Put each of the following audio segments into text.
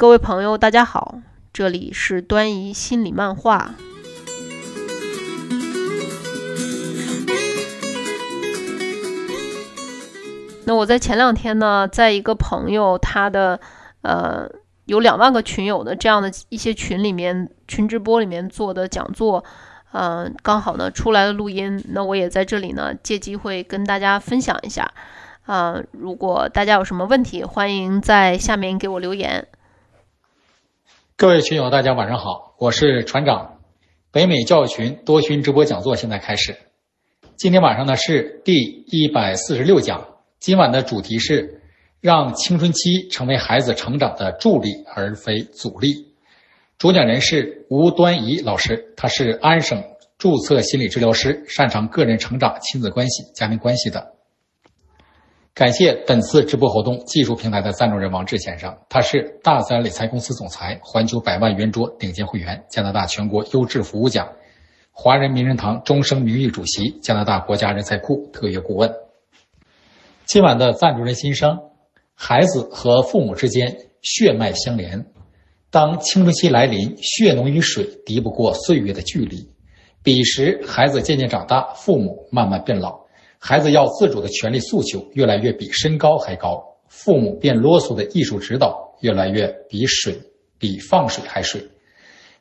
各位朋友，大家好，这里是端倪心理漫画。那我在前两天呢，在一个朋友他的呃有两万个群友的这样的一些群里面群直播里面做的讲座，嗯，刚好呢出来了录音，那我也在这里呢借机会跟大家分享一下。啊，如果大家有什么问题，欢迎在下面给我留言。各位群友，大家晚上好，我是船长。北美教育群多群直播讲座现在开始。今天晚上呢是第一百四十六讲，今晚的主题是让青春期成为孩子成长的助力而非阻力。主讲人是吴端怡老师，他是安省注册心理治疗师，擅长个人成长、亲子关系、家庭关系的。感谢本次直播活动技术平台的赞助人王志先生，他是大自然理财公司总裁，环球百万圆桌顶尖会员，加拿大全国优质服务奖，华人名人堂终生名誉主席，加拿大国家人才库特约顾问。今晚的赞助人心声：孩子和父母之间血脉相连，当青春期来临，血浓于水，敌不过岁月的距离。彼时，孩子渐渐长大，父母慢慢变老。孩子要自主的权利诉求越来越比身高还高，父母变啰嗦的艺术指导越来越比水比放水还水，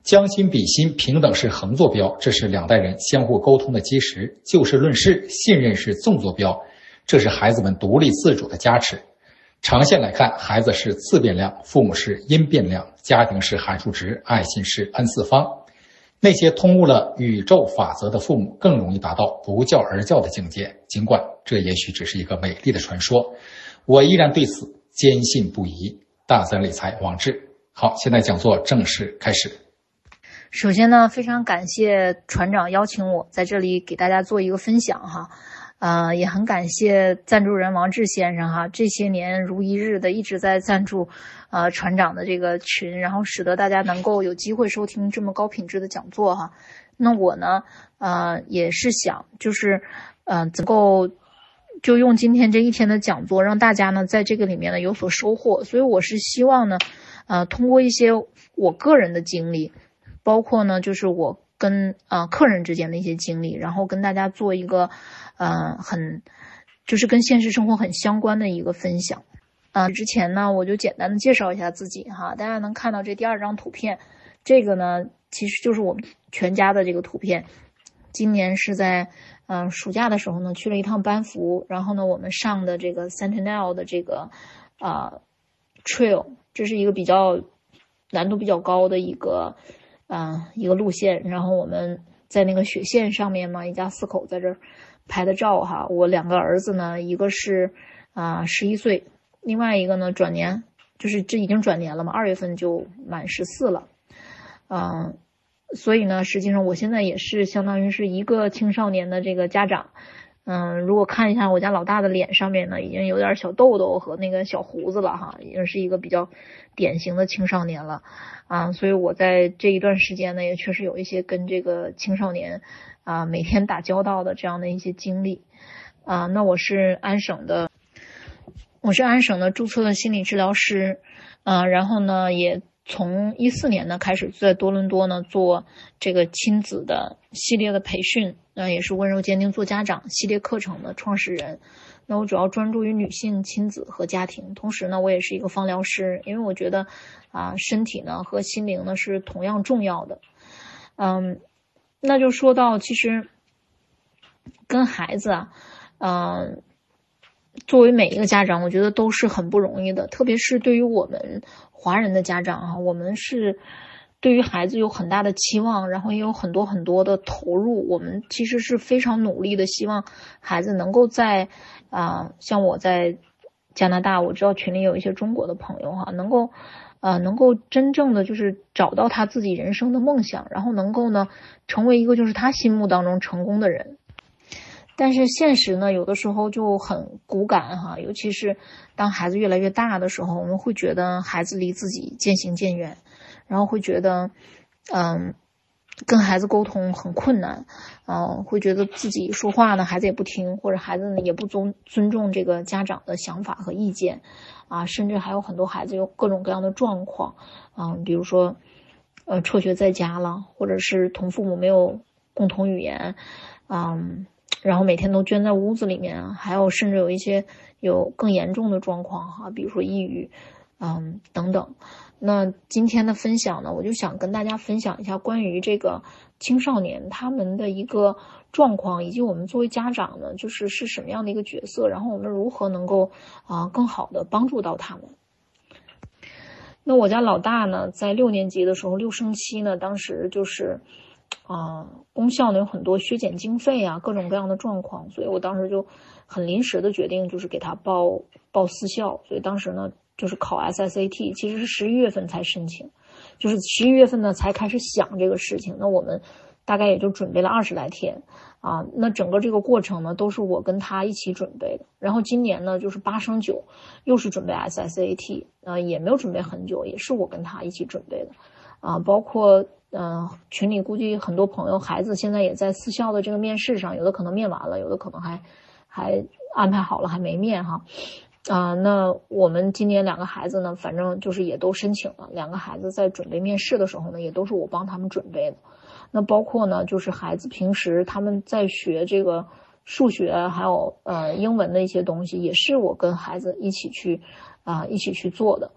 将心比心，平等是横坐标，这是两代人相互沟通的基石；就事论事，信任是纵坐标，这是孩子们独立自主的加持。长线来看，孩子是自变量，父母是因变量，家庭是函数值，爱心是 n 次方。那些通悟了宇宙法则的父母，更容易达到不教而教的境界。尽管这也许只是一个美丽的传说，我依然对此坚信不疑。大自然理财王志，好，现在讲座正式开始。首先呢，非常感谢船长邀请我在这里给大家做一个分享哈。呃，也很感谢赞助人王志先生哈，这些年如一日的一直在赞助，呃，船长的这个群，然后使得大家能够有机会收听这么高品质的讲座哈。那我呢，呃，也是想就是，呃，能够就用今天这一天的讲座，让大家呢在这个里面呢有所收获。所以我是希望呢，呃，通过一些我个人的经历，包括呢就是我跟呃客人之间的一些经历，然后跟大家做一个。嗯，很，就是跟现实生活很相关的一个分享。嗯，之前呢，我就简单的介绍一下自己哈，大家能看到这第二张图片，这个呢，其实就是我们全家的这个图片。今年是在嗯暑假的时候呢，去了一趟班夫，然后呢，我们上的这个 Sentinel 的这个啊 Trail，这是一个比较难度比较高的一个嗯一个路线，然后我们在那个雪线上面嘛，一家四口在这儿。拍的照哈，我两个儿子呢，一个是啊十一岁，另外一个呢转年，就是这已经转年了嘛，二月份就满十四了，嗯，所以呢，实际上我现在也是相当于是一个青少年的这个家长，嗯，如果看一下我家老大的脸上面呢，已经有点小痘痘和那个小胡子了哈，已经是一个比较典型的青少年了，啊，所以我在这一段时间呢，也确实有一些跟这个青少年。啊，每天打交道的这样的一些经历，啊，那我是安省的，我是安省的注册的心理治疗师，啊，然后呢，也从一四年呢开始在多伦多呢做这个亲子的系列的培训，那也是温柔坚定做家长系列课程的创始人。那我主要专注于女性亲子和家庭，同时呢，我也是一个芳疗师，因为我觉得啊，身体呢和心灵呢是同样重要的，嗯。那就说到，其实跟孩子啊，嗯，作为每一个家长，我觉得都是很不容易的。特别是对于我们华人的家长啊，我们是对于孩子有很大的期望，然后也有很多很多的投入。我们其实是非常努力的，希望孩子能够在啊，像我在加拿大，我知道群里有一些中国的朋友哈，能够。呃，能够真正的就是找到他自己人生的梦想，然后能够呢成为一个就是他心目当中成功的人。但是现实呢，有的时候就很骨感哈，尤其是当孩子越来越大的时候，我们会觉得孩子离自己渐行渐远，然后会觉得，嗯，跟孩子沟通很困难，嗯，会觉得自己说话呢，孩子也不听，或者孩子呢也不尊尊重这个家长的想法和意见，啊，甚至还有很多孩子有各种各样的状况，嗯，比如说，呃，辍学在家了，或者是同父母没有共同语言，嗯，然后每天都圈在屋子里面，还有甚至有一些有更严重的状况哈，比如说抑郁，嗯，等等。那今天的分享呢，我就想跟大家分享一下关于这个青少年他们的一个状况，以及我们作为家长呢，就是是什么样的一个角色，然后我们如何能够啊更好的帮助到他们。那我家老大呢，在六年级的时候，六升七呢，当时就是啊，公校呢有很多削减经费啊，各种各样的状况，所以我当时就很临时的决定，就是给他报报私校，所以当时呢。就是考 SSAT，其实是十一月份才申请，就是十一月份呢才开始想这个事情。那我们大概也就准备了二十来天啊。那整个这个过程呢，都是我跟他一起准备的。然后今年呢，就是八升九，又是准备 SSAT，呃，也没有准备很久，也是我跟他一起准备的啊。包括嗯，群里估计很多朋友孩子现在也在私校的这个面试上，有的可能面完了，有的可能还还安排好了，还没面哈。啊，那我们今年两个孩子呢，反正就是也都申请了。两个孩子在准备面试的时候呢，也都是我帮他们准备的。那包括呢，就是孩子平时他们在学这个数学还有呃英文的一些东西，也是我跟孩子一起去啊一起去做的。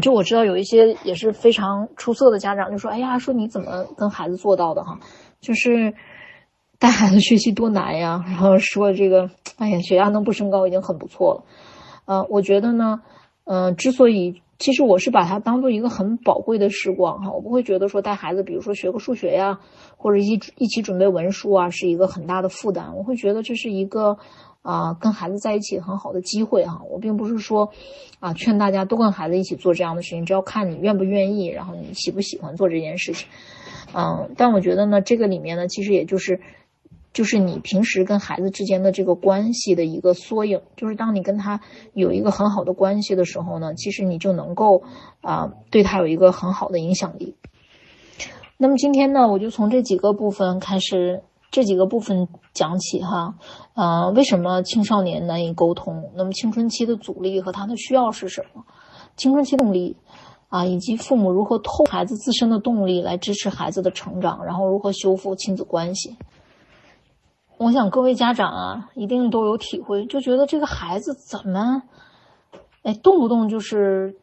就我知道有一些也是非常出色的家长就说：“哎呀，说你怎么跟孩子做到的哈？就是带孩子学习多难呀。”然后说这个。哎呀，血压能不升高已经很不错了，呃，我觉得呢，嗯，之所以其实我是把它当做一个很宝贵的时光哈，我不会觉得说带孩子，比如说学个数学呀，或者一一起准备文书啊，是一个很大的负担。我会觉得这是一个啊，跟孩子在一起很好的机会哈。我并不是说啊，劝大家都跟孩子一起做这样的事情，只要看你愿不愿意，然后你喜不喜欢做这件事情，嗯，但我觉得呢，这个里面呢，其实也就是。就是你平时跟孩子之间的这个关系的一个缩影，就是当你跟他有一个很好的关系的时候呢，其实你就能够啊对他有一个很好的影响力。那么今天呢，我就从这几个部分开始，这几个部分讲起哈。啊，为什么青少年难以沟通？那么青春期的阻力和他的需要是什么？青春期动力啊，以及父母如何透孩子自身的动力来支持孩子的成长，然后如何修复亲子关系。我想各位家长啊，一定都有体会，就觉得这个孩子怎么，哎，动不动就是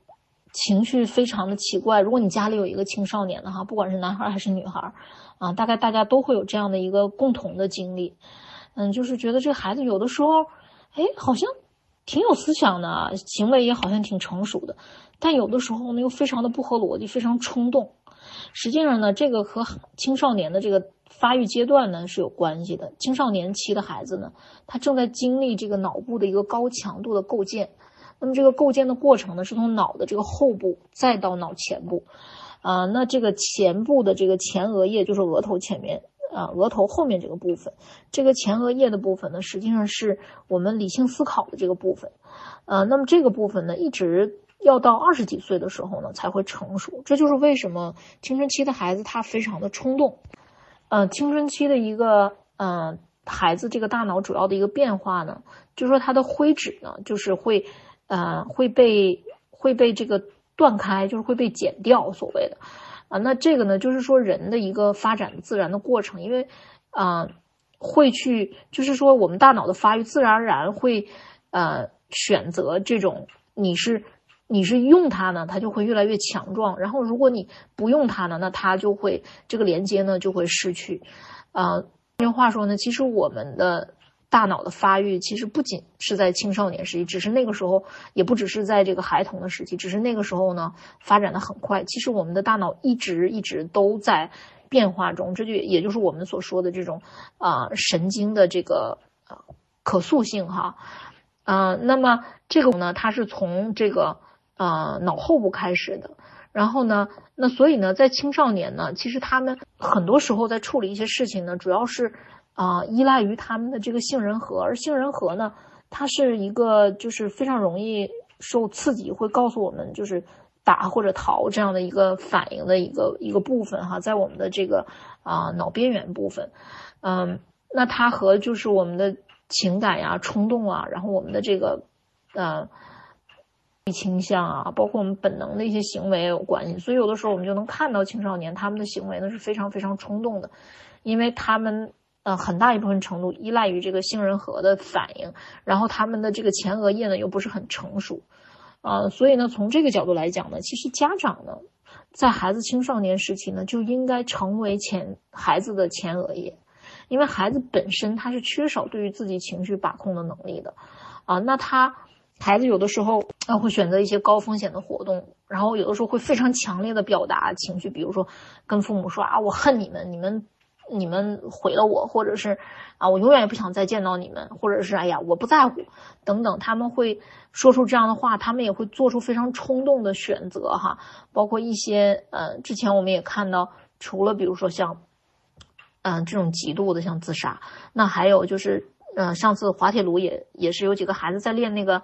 情绪非常的奇怪。如果你家里有一个青少年的哈，不管是男孩还是女孩，啊，大概大家都会有这样的一个共同的经历，嗯，就是觉得这个孩子有的时候，哎，好像挺有思想的，行为也好像挺成熟的，但有的时候呢又非常的不合逻辑，非常冲动。实际上呢，这个和青少年的这个。发育阶段呢是有关系的。青少年期的孩子呢，他正在经历这个脑部的一个高强度的构建。那么这个构建的过程呢，是从脑的这个后部再到脑前部。啊，那这个前部的这个前额叶就是额头前面啊，额头后面这个部分，这个前额叶的部分呢，实际上是我们理性思考的这个部分。啊，那么这个部分呢，一直要到二十几岁的时候呢才会成熟。这就是为什么青春期的孩子他非常的冲动。呃，青春期的一个嗯孩子，这个大脑主要的一个变化呢，就是说他的灰质呢，就是会呃会被会被这个断开，就是会被剪掉，所谓的啊，那这个呢，就是说人的一个发展自然的过程，因为啊会去，就是说我们大脑的发育自然而然会呃选择这种你是。你是用它呢，它就会越来越强壮。然后如果你不用它呢，那它就会这个连接呢就会失去。啊，换句话说呢，其实我们的大脑的发育其实不仅是在青少年时期，只是那个时候也不只是在这个孩童的时期，只是那个时候呢发展的很快。其实我们的大脑一直一直都在变化中，这就也就是我们所说的这种啊神经的这个啊可塑性哈。啊，那么这个呢，它是从这个。啊，脑后部开始的，然后呢，那所以呢，在青少年呢，其实他们很多时候在处理一些事情呢，主要是啊依赖于他们的这个杏仁核，而杏仁核呢，它是一个就是非常容易受刺激，会告诉我们就是打或者逃这样的一个反应的一个一个部分哈，在我们的这个啊脑边缘部分，嗯，那它和就是我们的情感呀、冲动啊，然后我们的这个呃倾向啊，包括我们本能的一些行为有关系。所以有的时候我们就能看到青少年他们的行为呢是非常非常冲动的，因为他们呃很大一部分程度依赖于这个杏仁核的反应，然后他们的这个前额叶呢又不是很成熟。呃，所以呢，从这个角度来讲呢，其实家长呢，在孩子青少年时期呢，就应该成为前孩子的前额叶，因为孩子本身他是缺少对于自己情绪把控的能力的，啊，那他孩子有的时候啊会选择一些高风险的活动，然后有的时候会非常强烈的表达情绪，比如说跟父母说啊，我恨你们，你们。你们毁了我，或者是啊，我永远也不想再见到你们，或者是哎呀，我不在乎，等等，他们会说出这样的话，他们也会做出非常冲动的选择哈，包括一些呃，之前我们也看到，除了比如说像，嗯，这种极度的像自杀，那还有就是，呃，上次滑铁卢也也是有几个孩子在练那个，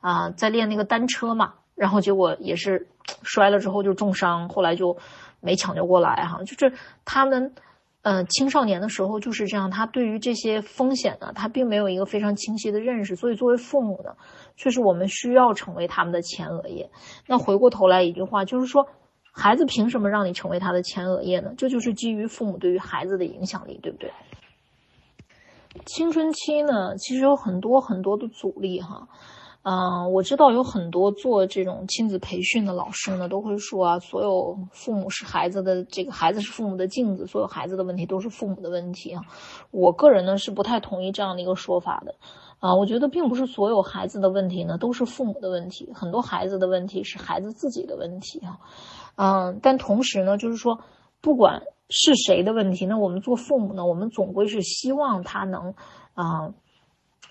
啊，在练那个单车嘛，然后结果也是 摔了之后就重伤，后来就没抢救过来哈，就是他们。呃，青少年的时候就是这样，他对于这些风险呢，他并没有一个非常清晰的认识，所以作为父母呢，确实我们需要成为他们的前额叶。那回过头来一句话，就是说，孩子凭什么让你成为他的前额叶呢？这就是基于父母对于孩子的影响力，对不对？青春期呢，其实有很多很多的阻力哈。嗯，我知道有很多做这种亲子培训的老师呢，都会说啊，所有父母是孩子的这个孩子是父母的镜子，所有孩子的问题都是父母的问题啊。我个人呢是不太同意这样的一个说法的，啊，我觉得并不是所有孩子的问题呢都是父母的问题，很多孩子的问题是孩子自己的问题啊，嗯，但同时呢，就是说不管是谁的问题，那我们做父母呢，我们总归是希望他能啊。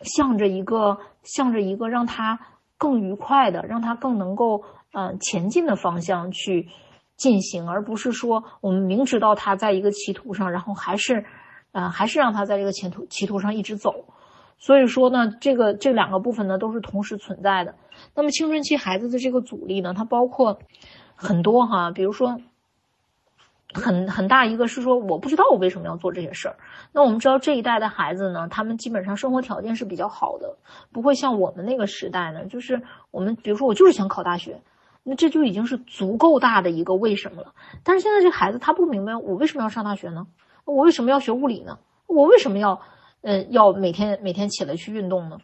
向着一个向着一个让他更愉快的，让他更能够嗯前进的方向去进行，而不是说我们明知道他在一个歧途上，然后还是嗯还是让他在这个前途歧途上一直走。所以说呢，这个这两个部分呢都是同时存在的。那么青春期孩子的这个阻力呢，它包括很多哈，比如说。很很大一个是说，我不知道我为什么要做这些事儿。那我们知道这一代的孩子呢，他们基本上生活条件是比较好的，不会像我们那个时代呢，就是我们比如说我就是想考大学，那这就已经是足够大的一个为什么了。但是现在这孩子他不明白我为什么要上大学呢？我为什么要学物理呢？我为什么要呃要每天每天起来去运动呢？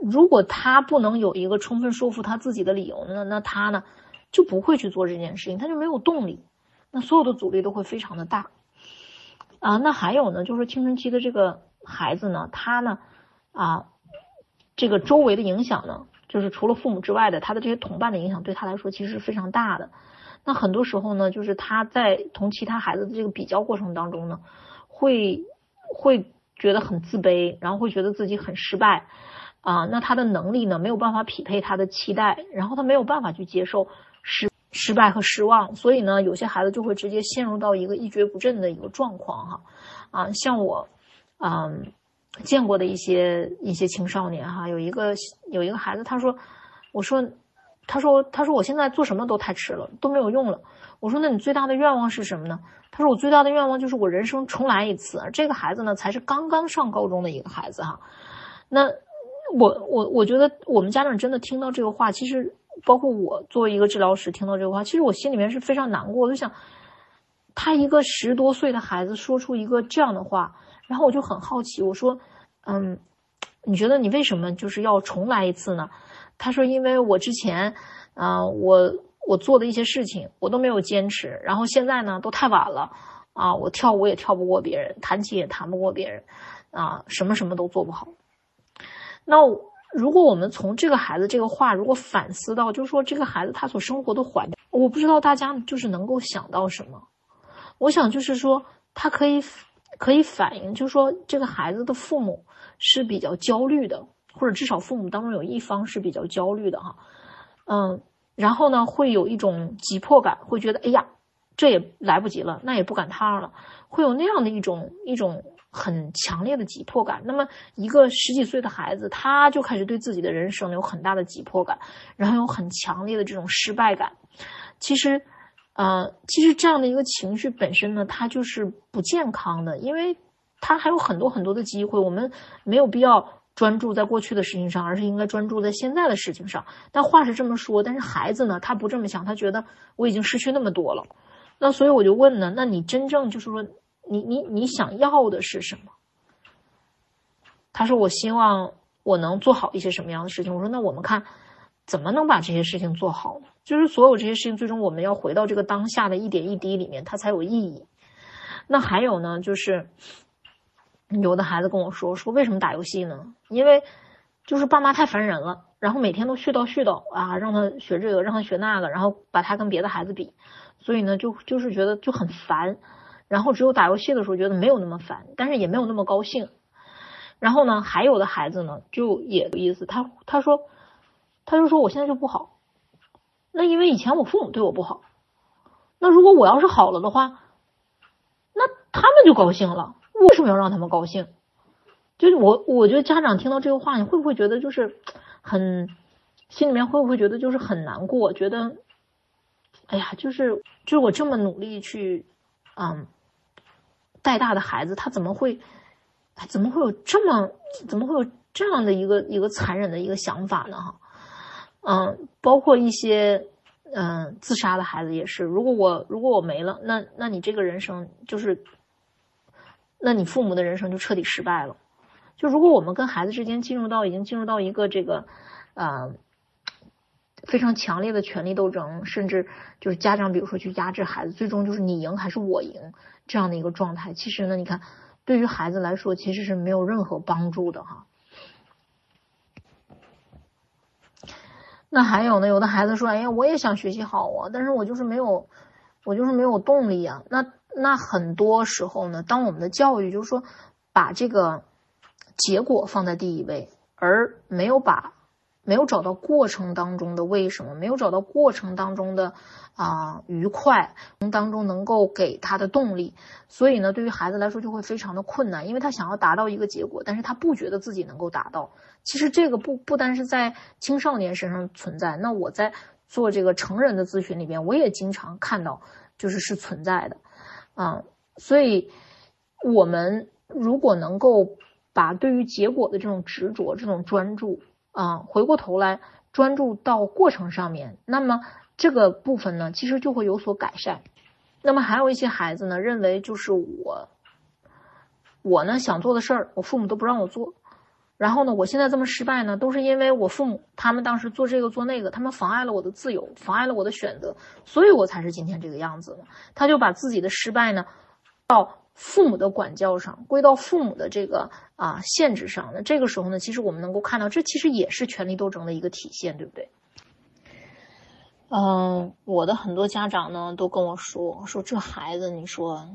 如果他不能有一个充分说服他自己的理由那，那他呢就不会去做这件事情，他就没有动力。那所有的阻力都会非常的大，啊，那还有呢，就是青春期的这个孩子呢，他呢，啊，这个周围的影响呢，就是除了父母之外的，他的这些同伴的影响对他来说其实是非常大的。那很多时候呢，就是他在同其他孩子的这个比较过程当中呢，会会觉得很自卑，然后会觉得自己很失败，啊，那他的能力呢没有办法匹配他的期待，然后他没有办法去接受失。失败和失望，所以呢，有些孩子就会直接陷入到一个一蹶不振的一个状况哈，啊，像我，嗯，见过的一些一些青少年哈，有一个有一个孩子，他说，我说，他说他说我现在做什么都太迟了，都没有用了。我说那你最大的愿望是什么呢？他说我最大的愿望就是我人生重来一次。这个孩子呢，才是刚刚上高中的一个孩子哈，那我我我觉得我们家长真的听到这个话，其实。包括我作为一个治疗师，听到这个话，其实我心里面是非常难过。我就想，他一个十多岁的孩子说出一个这样的话，然后我就很好奇，我说：“嗯，你觉得你为什么就是要重来一次呢？”他说：“因为我之前，啊，我我做的一些事情我都没有坚持，然后现在呢都太晚了，啊，我跳舞也跳不过别人，弹琴也弹不过别人，啊，什么什么都做不好。”那。如果我们从这个孩子这个话，如果反思到，就是说这个孩子他所生活的环境，我不知道大家就是能够想到什么。我想就是说，他可以可以反映，就是说这个孩子的父母是比较焦虑的，或者至少父母当中有一方是比较焦虑的哈。嗯，然后呢，会有一种急迫感，会觉得哎呀，这也来不及了，那也不赶趟了，会有那样的一种一种很强烈的紧迫感。那么一个十几岁的孩子，他就开始对自己的人生有很大的紧迫感，然后有很强烈的这种失败感。其实，呃，其实这样的一个情绪本身呢，它就是不健康的，因为他还有很多很多的机会，我们没有必要。专注在过去的事情上，而是应该专注在现在的事情上。但话是这么说，但是孩子呢，他不这么想，他觉得我已经失去那么多了。那所以我就问呢，那你真正就是说，你你你想要的是什么？他说我希望我能做好一些什么样的事情。我说那我们看怎么能把这些事情做好呢？就是所有这些事情，最终我们要回到这个当下的一点一滴里面，它才有意义。那还有呢，就是。有的孩子跟我说说为什么打游戏呢？因为就是爸妈太烦人了，然后每天都絮叨絮叨啊，让他学这个，让他学那个，然后把他跟别的孩子比，所以呢就就是觉得就很烦。然后只有打游戏的时候觉得没有那么烦，但是也没有那么高兴。然后呢，还有的孩子呢就也有意思，他他说他就说我现在就不好，那因为以前我父母对我不好，那如果我要是好了的话，那他们就高兴了。为什么要让他们高兴？就是我，我觉得家长听到这个话，你会不会觉得就是很心里面会不会觉得就是很难过？觉得哎呀，就是就是我这么努力去嗯带大的孩子，他怎么会怎么会有这么怎么会有这样的一个一个残忍的一个想法呢？哈，嗯，包括一些嗯自杀的孩子也是。如果我如果我没了，那那你这个人生就是。那你父母的人生就彻底失败了。就如果我们跟孩子之间进入到已经进入到一个这个，呃，非常强烈的权力斗争，甚至就是家长比如说去压制孩子，最终就是你赢还是我赢这样的一个状态，其实呢，你看对于孩子来说其实是没有任何帮助的哈。那还有呢，有的孩子说：“哎呀，我也想学习好啊，但是我就是没有，我就是没有动力啊。”那那很多时候呢，当我们的教育就是说，把这个结果放在第一位，而没有把没有找到过程当中的为什么，没有找到过程当中的啊愉快，当中能够给他的动力，所以呢，对于孩子来说就会非常的困难，因为他想要达到一个结果，但是他不觉得自己能够达到。其实这个不不单是在青少年身上存在，那我在做这个成人的咨询里边，我也经常看到，就是是存在的。啊，所以，我们如果能够把对于结果的这种执着、这种专注啊，回过头来专注到过程上面，那么这个部分呢，其实就会有所改善。那么还有一些孩子呢，认为就是我，我呢想做的事儿，我父母都不让我做。然后呢，我现在这么失败呢，都是因为我父母他们当时做这个做那个，他们妨碍了我的自由，妨碍了我的选择，所以我才是今天这个样子他就把自己的失败呢，到父母的管教上，归到父母的这个啊限制上。那这个时候呢，其实我们能够看到，这其实也是权力斗争的一个体现，对不对？嗯，我的很多家长呢都跟我说，说这孩子，你说，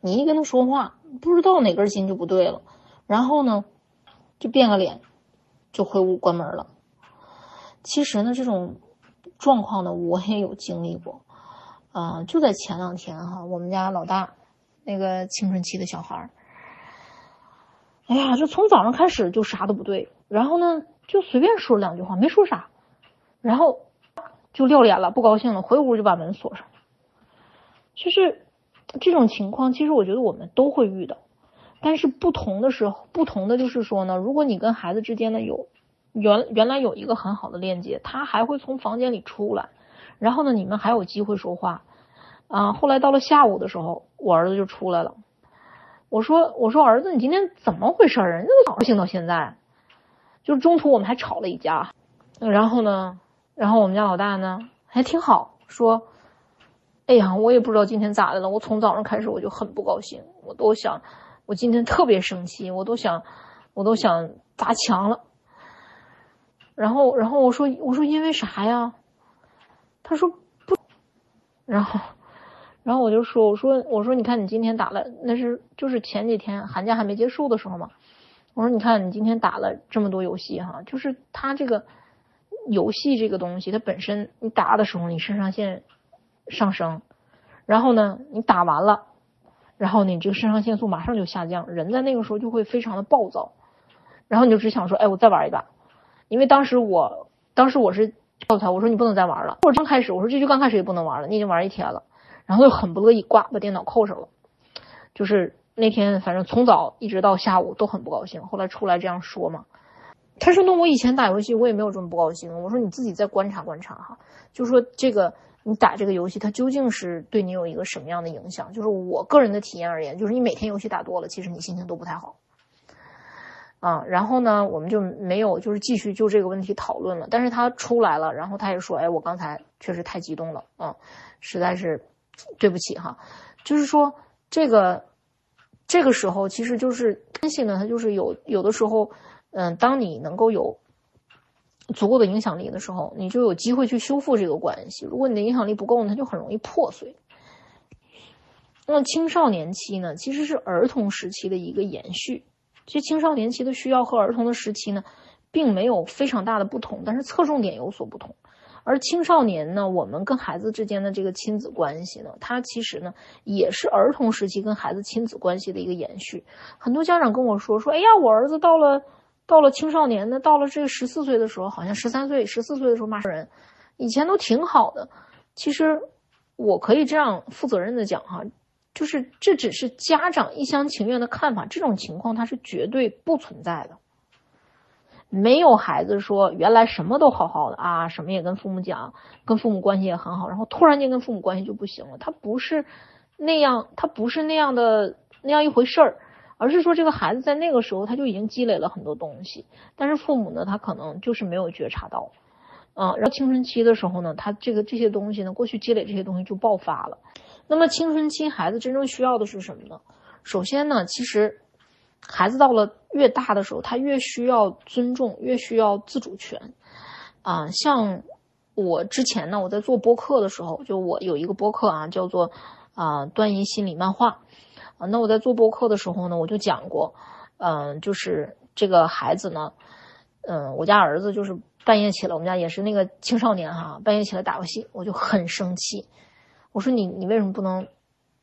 你一跟他说话，不知道哪根筋就不对了，然后呢？就变个脸，就回屋关门了。其实呢，这种状况呢，我也有经历过。啊，就在前两天哈，我们家老大那个青春期的小孩儿，哎呀，就从早上开始就啥都不对，然后呢，就随便说两句话，没说啥，然后就撂脸了，不高兴了，回屋就把门锁上。就是这种情况，其实我觉得我们都会遇到。但是不同的时候，不同的就是说呢，如果你跟孩子之间呢有原原来有一个很好的链接，他还会从房间里出来，然后呢，你们还有机会说话啊。后来到了下午的时候，我儿子就出来了，我说我说儿子，你今天怎么回事儿？人家都高兴到现在，就中途我们还吵了一架，然后呢，然后我们家老大呢还挺好，说，哎呀，我也不知道今天咋的了，我从早上开始我就很不高兴，我都想。我今天特别生气，我都想，我都想砸墙了。然后，然后我说，我说因为啥呀？他说不。然后，然后我就说，我说，我说，你看你今天打了，那是就是前几天寒假还没结束的时候嘛。我说，你看你今天打了这么多游戏哈，就是他这个游戏这个东西，它本身你打的时候你肾上腺上升，然后呢，你打完了。然后你这个肾上腺素马上就下降，人在那个时候就会非常的暴躁，然后你就只想说，哎，我再玩一把，因为当时我，当时我是告诉他，我说你不能再玩了，或者刚开始，我说这局刚开始也不能玩了，你已经玩一天了，然后又很不乐意，挂把电脑扣上了，就是那天反正从早一直到下午都很不高兴，后来出来这样说嘛，他说那我以前打游戏我也没有这么不高兴，我说你自己再观察观察哈，就说这个。你打这个游戏，它究竟是对你有一个什么样的影响？就是我个人的体验而言，就是你每天游戏打多了，其实你心情都不太好。啊，然后呢，我们就没有就是继续就这个问题讨论了。但是他出来了，然后他也说，哎，我刚才确实太激动了，啊，实在是对不起哈。就是说这个这个时候，其实就是关系呢，它就是有有的时候，嗯，当你能够有。足够的影响力的时候，你就有机会去修复这个关系。如果你的影响力不够呢，它就很容易破碎。那么青少年期呢，其实是儿童时期的一个延续。其实青少年期的需要和儿童的时期呢，并没有非常大的不同，但是侧重点有所不同。而青少年呢，我们跟孩子之间的这个亲子关系呢，它其实呢，也是儿童时期跟孩子亲子关系的一个延续。很多家长跟我说说，哎呀，我儿子到了。到了青少年呢，到了这个十四岁的时候，好像十三岁、十四岁的时候骂人，以前都挺好的。其实我可以这样负责任的讲哈，就是这只是家长一厢情愿的看法，这种情况它是绝对不存在的。没有孩子说原来什么都好好的啊，什么也跟父母讲，跟父母关系也很好，然后突然间跟父母关系就不行了，他不是那样，他不是那样的那样一回事儿。而是说，这个孩子在那个时候他就已经积累了很多东西，但是父母呢，他可能就是没有觉察到，嗯，然后青春期的时候呢，他这个这些东西呢，过去积累这些东西就爆发了。那么青春期孩子真正需要的是什么呢？首先呢，其实孩子到了越大的时候，他越需要尊重，越需要自主权。啊，像我之前呢，我在做播客的时候，就我有一个播客啊，叫做啊端倪心理漫画。啊，那我在做播客的时候呢，我就讲过，嗯，就是这个孩子呢，嗯，我家儿子就是半夜起来，我们家也是那个青少年哈，半夜起来打游戏，我就很生气，我说你你为什么不能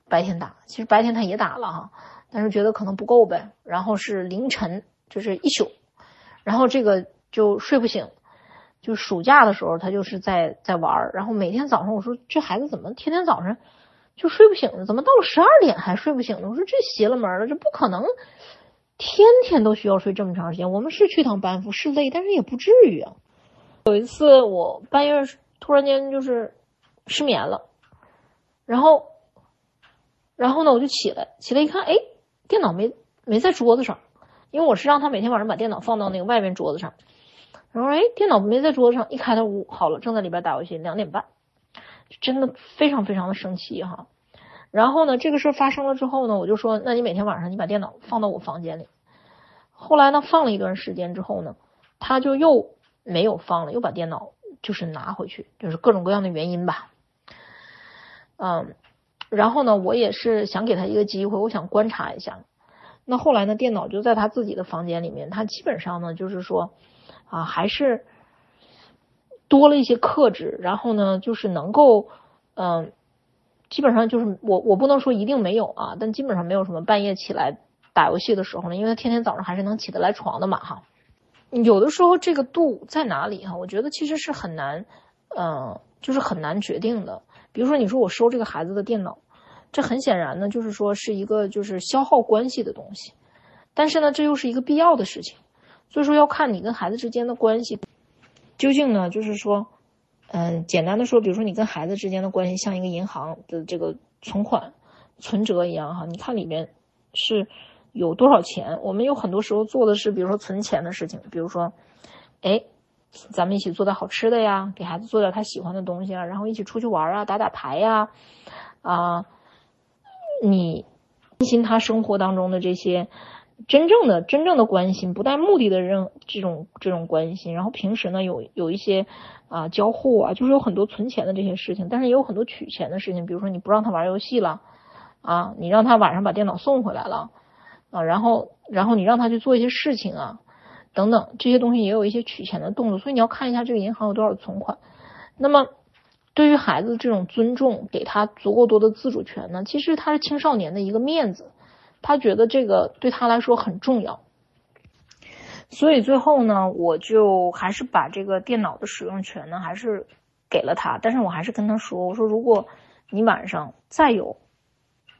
白天打？其实白天他也打了哈，但是觉得可能不够呗。然后是凌晨，就是一宿，然后这个就睡不醒，就暑假的时候他就是在在玩，然后每天早上我说这孩子怎么天天早上。就睡不醒了，怎么到了十二点还睡不醒呢？我说这邪了门了，这不可能，天天都需要睡这么长时间。我们是去趟班夫是累，但是也不至于啊。有一次我半夜突然间就是失眠了，然后，然后呢我就起来，起来一看，哎，电脑没没在桌子上，因为我是让他每天晚上把电脑放到那个外面桌子上，然后哎，电脑没在桌子上，一开他屋，好了，正在里边打游戏，两点半。真的非常非常的生气哈，然后呢，这个事儿发生了之后呢，我就说，那你每天晚上你把电脑放到我房间里。后来呢，放了一段时间之后呢，他就又没有放了，又把电脑就是拿回去，就是各种各样的原因吧。嗯，然后呢，我也是想给他一个机会，我想观察一下。那后来呢，电脑就在他自己的房间里面，他基本上呢，就是说啊，还是。多了一些克制，然后呢，就是能够，嗯，基本上就是我我不能说一定没有啊，但基本上没有什么半夜起来打游戏的时候呢，因为他天天早上还是能起得来床的嘛哈。有的时候这个度在哪里哈？我觉得其实是很难，嗯，就是很难决定的。比如说你说我收这个孩子的电脑，这很显然呢就是说是一个就是消耗关系的东西，但是呢这又是一个必要的事情，所以说要看你跟孩子之间的关系。究竟呢？就是说，嗯，简单的说，比如说你跟孩子之间的关系像一个银行的这个存款、存折一样哈。你看里面是有多少钱？我们有很多时候做的是，比如说存钱的事情，比如说，哎，咱们一起做点好吃的呀，给孩子做点他喜欢的东西啊，然后一起出去玩啊，打打牌呀，啊，你关心他生活当中的这些。真正的真正的关心，不带目的的任这种这种关心，然后平时呢有有一些啊交互啊，就是有很多存钱的这些事情，但是也有很多取钱的事情，比如说你不让他玩游戏了啊，你让他晚上把电脑送回来了啊，然后然后你让他去做一些事情啊，等等这些东西也有一些取钱的动作，所以你要看一下这个银行有多少存款。那么对于孩子这种尊重，给他足够多的自主权呢，其实他是青少年的一个面子，他觉得这个对他来说很重要。所以最后呢，我就还是把这个电脑的使用权呢，还是给了他。但是我还是跟他说，我说如果你晚上再有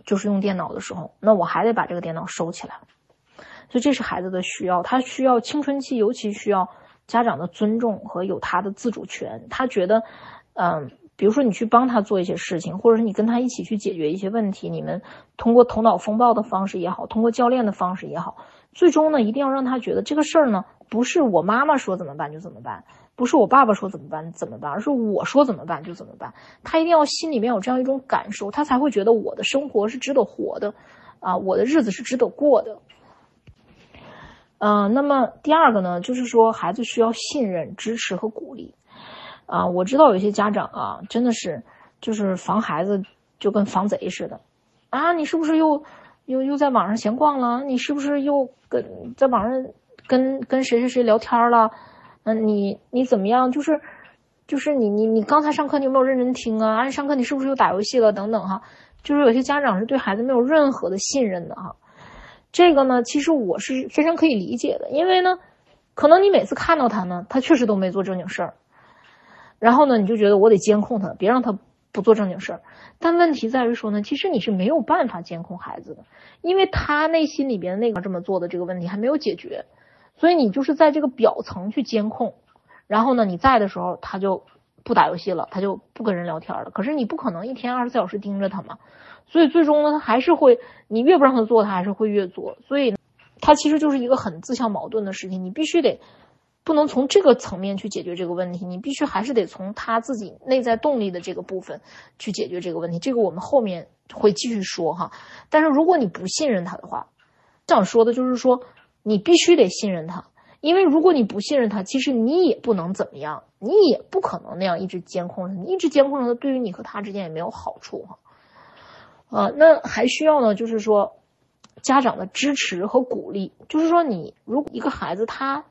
就是用电脑的时候，那我还得把这个电脑收起来。所以这是孩子的需要，他需要青春期，尤其需要家长的尊重和有他的自主权。他觉得，嗯，比如说你去帮他做一些事情，或者是你跟他一起去解决一些问题，你们通过头脑风暴的方式也好，通过教练的方式也好。最终呢，一定要让他觉得这个事儿呢，不是我妈妈说怎么办就怎么办，不是我爸爸说怎么办怎么办，而是我说怎么办就怎么办。他一定要心里面有这样一种感受，他才会觉得我的生活是值得活的，啊，我的日子是值得过的。嗯，那么第二个呢，就是说孩子需要信任、支持和鼓励。啊，我知道有些家长啊，真的是就是防孩子就跟防贼似的，啊，你是不是又？又又在网上闲逛了，你是不是又跟在网上跟跟谁谁谁聊天了？嗯，你你怎么样？就是就是你你你刚才上课你有没有认真听啊？啊，上课你是不是又打游戏了？等等哈，就是有些家长是对孩子没有任何的信任的哈。这个呢，其实我是非常可以理解的，因为呢，可能你每次看到他呢，他确实都没做正经事儿，然后呢，你就觉得我得监控他，别让他。不做正经事儿，但问题在于说呢，其实你是没有办法监控孩子的，因为他内心里边那个这么做的这个问题还没有解决，所以你就是在这个表层去监控，然后呢，你在的时候他就不打游戏了，他就不跟人聊天了。可是你不可能一天二十四小时盯着他嘛，所以最终呢，他还是会，你越不让他做，他还是会越做，所以他其实就是一个很自相矛盾的事情，你必须得。不能从这个层面去解决这个问题，你必须还是得从他自己内在动力的这个部分去解决这个问题。这个我们后面会继续说哈。但是如果你不信任他的话，想说的就是说，你必须得信任他，因为如果你不信任他，其实你也不能怎么样，你也不可能那样一直监控着他，你一直监控着他，对于你和他之间也没有好处哈。啊，那还需要呢，就是说家长的支持和鼓励，就是说你如果一个孩子他。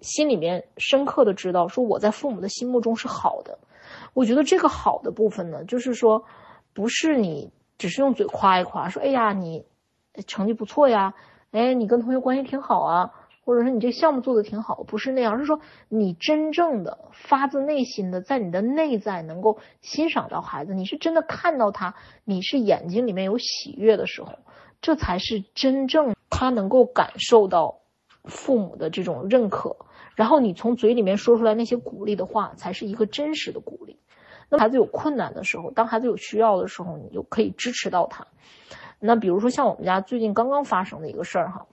心里面深刻的知道，说我在父母的心目中是好的。我觉得这个好的部分呢，就是说，不是你只是用嘴夸一夸，说哎呀你成绩不错呀，哎你跟同学关系挺好啊，或者说你这项目做的挺好，不是那样，是说你真正的发自内心的在你的内在能够欣赏到孩子，你是真的看到他，你是眼睛里面有喜悦的时候，这才是真正他能够感受到父母的这种认可。然后你从嘴里面说出来那些鼓励的话，才是一个真实的鼓励。那孩子有困难的时候，当孩子有需要的时候，你就可以支持到他。那比如说像我们家最近刚刚发生的一个事儿哈，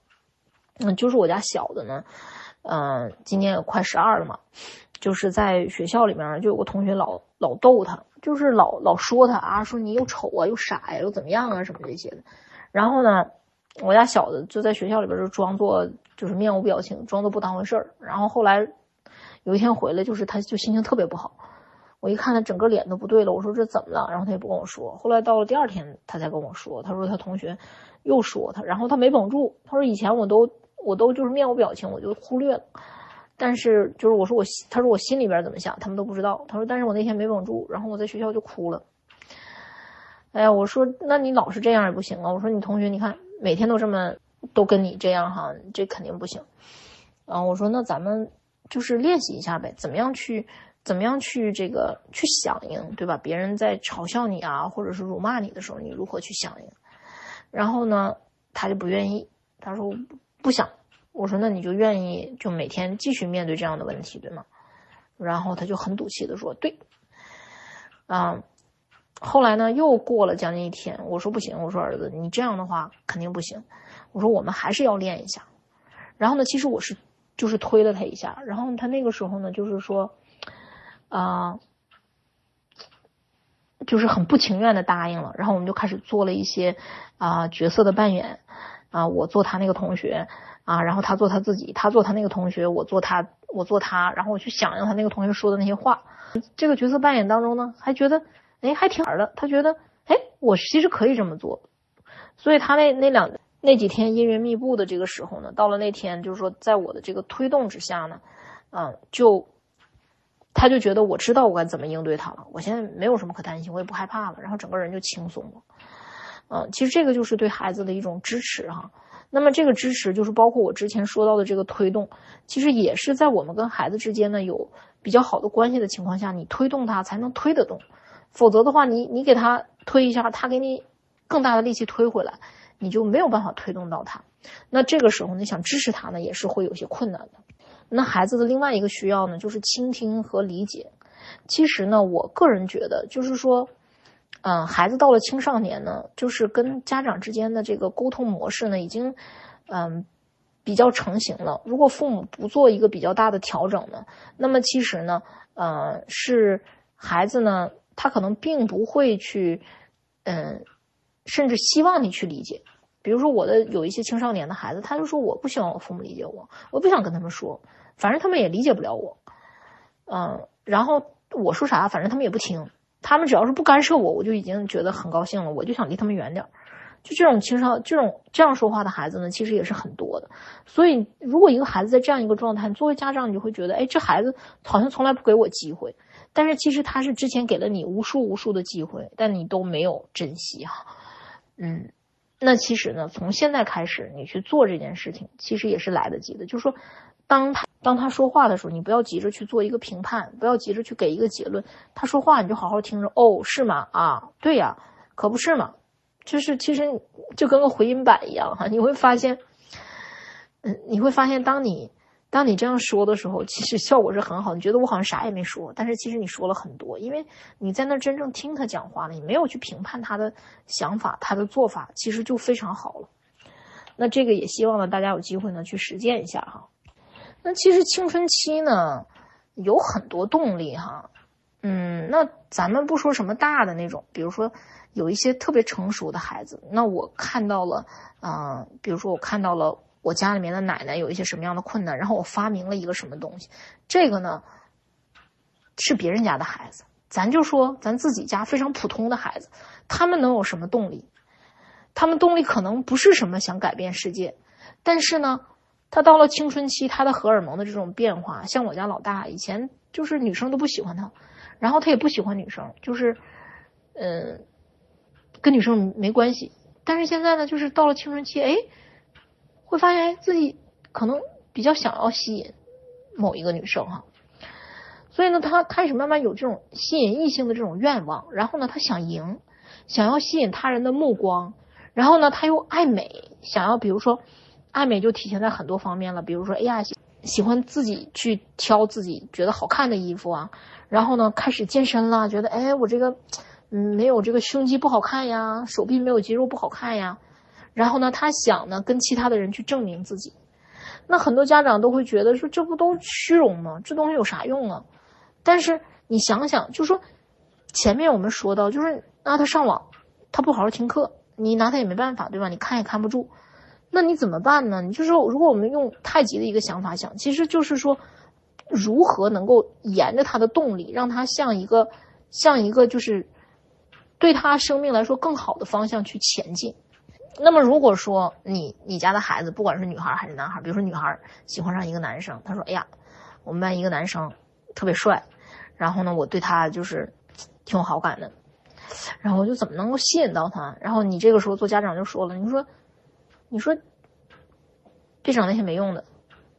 嗯，就是我家小的呢，嗯，今年也快十二了嘛，就是在学校里面就有个同学老老逗他，就是老老说他啊，说你又丑啊，又傻呀，又怎么样啊，什么这些的。然后呢，我家小的就在学校里边就装作。就是面无表情，装作不当回事儿。然后后来有一天回来，就是他就心情特别不好。我一看他整个脸都不对了，我说这怎么了？然后他也不跟我说。后来到了第二天，他才跟我说，他说他同学又说他，然后他没绷住。他说以前我都我都就是面无表情，我就忽略了。但是就是我说我他说我心里边怎么想，他们都不知道。他说但是我那天没绷住，然后我在学校就哭了。哎呀，我说那你老是这样也不行啊。我说你同学你看每天都这么。都跟你这样哈，这肯定不行。啊，我说那咱们就是练习一下呗，怎么样去，怎么样去这个去响应，对吧？别人在嘲笑你啊，或者是辱骂你的时候，你如何去响应？然后呢，他就不愿意，他说不想。我说那你就愿意就每天继续面对这样的问题，对吗？然后他就很赌气的说对。啊，后来呢，又过了将近一天，我说不行，我说儿子，你这样的话肯定不行。我说我们还是要练一下，然后呢，其实我是就是推了他一下，然后他那个时候呢，就是说，啊，就是很不情愿的答应了，然后我们就开始做了一些啊角色的扮演，啊，我做他那个同学啊，然后他做他自己，他做他那个同学，我做他，我做他，然后我去响应他那个同学说的那些话，这个角色扮演当中呢，还觉得哎还挺好的，他觉得哎我其实可以这么做，所以他那那两。那几天阴云密布的这个时候呢，到了那天，就是说，在我的这个推动之下呢，嗯，就他就觉得我知道我该怎么应对他了，我现在没有什么可担心，我也不害怕了，然后整个人就轻松了。嗯，其实这个就是对孩子的一种支持哈。那么这个支持就是包括我之前说到的这个推动，其实也是在我们跟孩子之间呢有比较好的关系的情况下，你推动他才能推得动，否则的话，你你给他推一下，他给你更大的力气推回来，你就没有办法推动到他。那这个时候你想支持他呢，也是会有些困难的。那孩子的另外一个需要呢，就是倾听和理解。其实呢，我个人觉得，就是说。嗯，孩子到了青少年呢，就是跟家长之间的这个沟通模式呢，已经嗯比较成型了。如果父母不做一个比较大的调整呢，那么其实呢，呃，是孩子呢，他可能并不会去，嗯，甚至希望你去理解。比如说，我的有一些青少年的孩子，他就说我不希望我父母理解我，我不想跟他们说，反正他们也理解不了我。嗯，然后我说啥，反正他们也不听。他们只要是不干涉我，我就已经觉得很高兴了。我就想离他们远点儿。就这种青少这种这样说话的孩子呢，其实也是很多的。所以，如果一个孩子在这样一个状态，作为家长，你就会觉得，哎，这孩子好像从来不给我机会。但是其实他是之前给了你无数无数的机会，但你都没有珍惜哈。嗯，那其实呢，从现在开始你去做这件事情，其实也是来得及的。就是说。当他当他说话的时候，你不要急着去做一个评判，不要急着去给一个结论。他说话，你就好好听着。哦，是吗？啊，对呀，可不是嘛。就是其实就跟个回音板一样哈，你会发现，嗯，你会发现，当你当你这样说的时候，其实效果是很好。你觉得我好像啥也没说，但是其实你说了很多，因为你在那真正听他讲话了，你没有去评判他的想法、他的做法，其实就非常好了。那这个也希望呢，大家有机会呢去实践一下哈。那其实青春期呢，有很多动力哈，嗯，那咱们不说什么大的那种，比如说有一些特别成熟的孩子，那我看到了，嗯，比如说我看到了我家里面的奶奶有一些什么样的困难，然后我发明了一个什么东西，这个呢是别人家的孩子，咱就说咱自己家非常普通的孩子，他们能有什么动力？他们动力可能不是什么想改变世界，但是呢。他到了青春期，他的荷尔蒙的这种变化，像我家老大以前就是女生都不喜欢他，然后他也不喜欢女生，就是，嗯，跟女生没关系。但是现在呢，就是到了青春期，哎，会发现自己可能比较想要吸引某一个女生哈，所以呢，他开始慢慢有这种吸引异性的这种愿望，然后呢，他想赢，想要吸引他人的目光，然后呢，他又爱美，想要比如说。爱美就体现在很多方面了，比如说，哎呀，喜欢自己去挑自己觉得好看的衣服啊，然后呢，开始健身了，觉得，哎，我这个，嗯，没有这个胸肌不好看呀，手臂没有肌肉不好看呀，然后呢，他想呢，跟其他的人去证明自己。那很多家长都会觉得说，这不都虚荣吗？这东西有啥用啊？但是你想想，就说前面我们说到，就是让他上网，他不好好听课，你拿他也没办法，对吧？你看也看不住。那你怎么办呢？你就说，如果我们用太极的一个想法想，其实就是说，如何能够沿着他的动力，让他向一个向一个就是对他生命来说更好的方向去前进。那么，如果说你你家的孩子，不管是女孩还是男孩，比如说女孩喜欢上一个男生，他说：“哎呀，我们班一个男生特别帅，然后呢，我对他就是挺有好感的，然后我就怎么能够吸引到他？然后你这个时候做家长就说了，你说。”你说，别整那些没用的，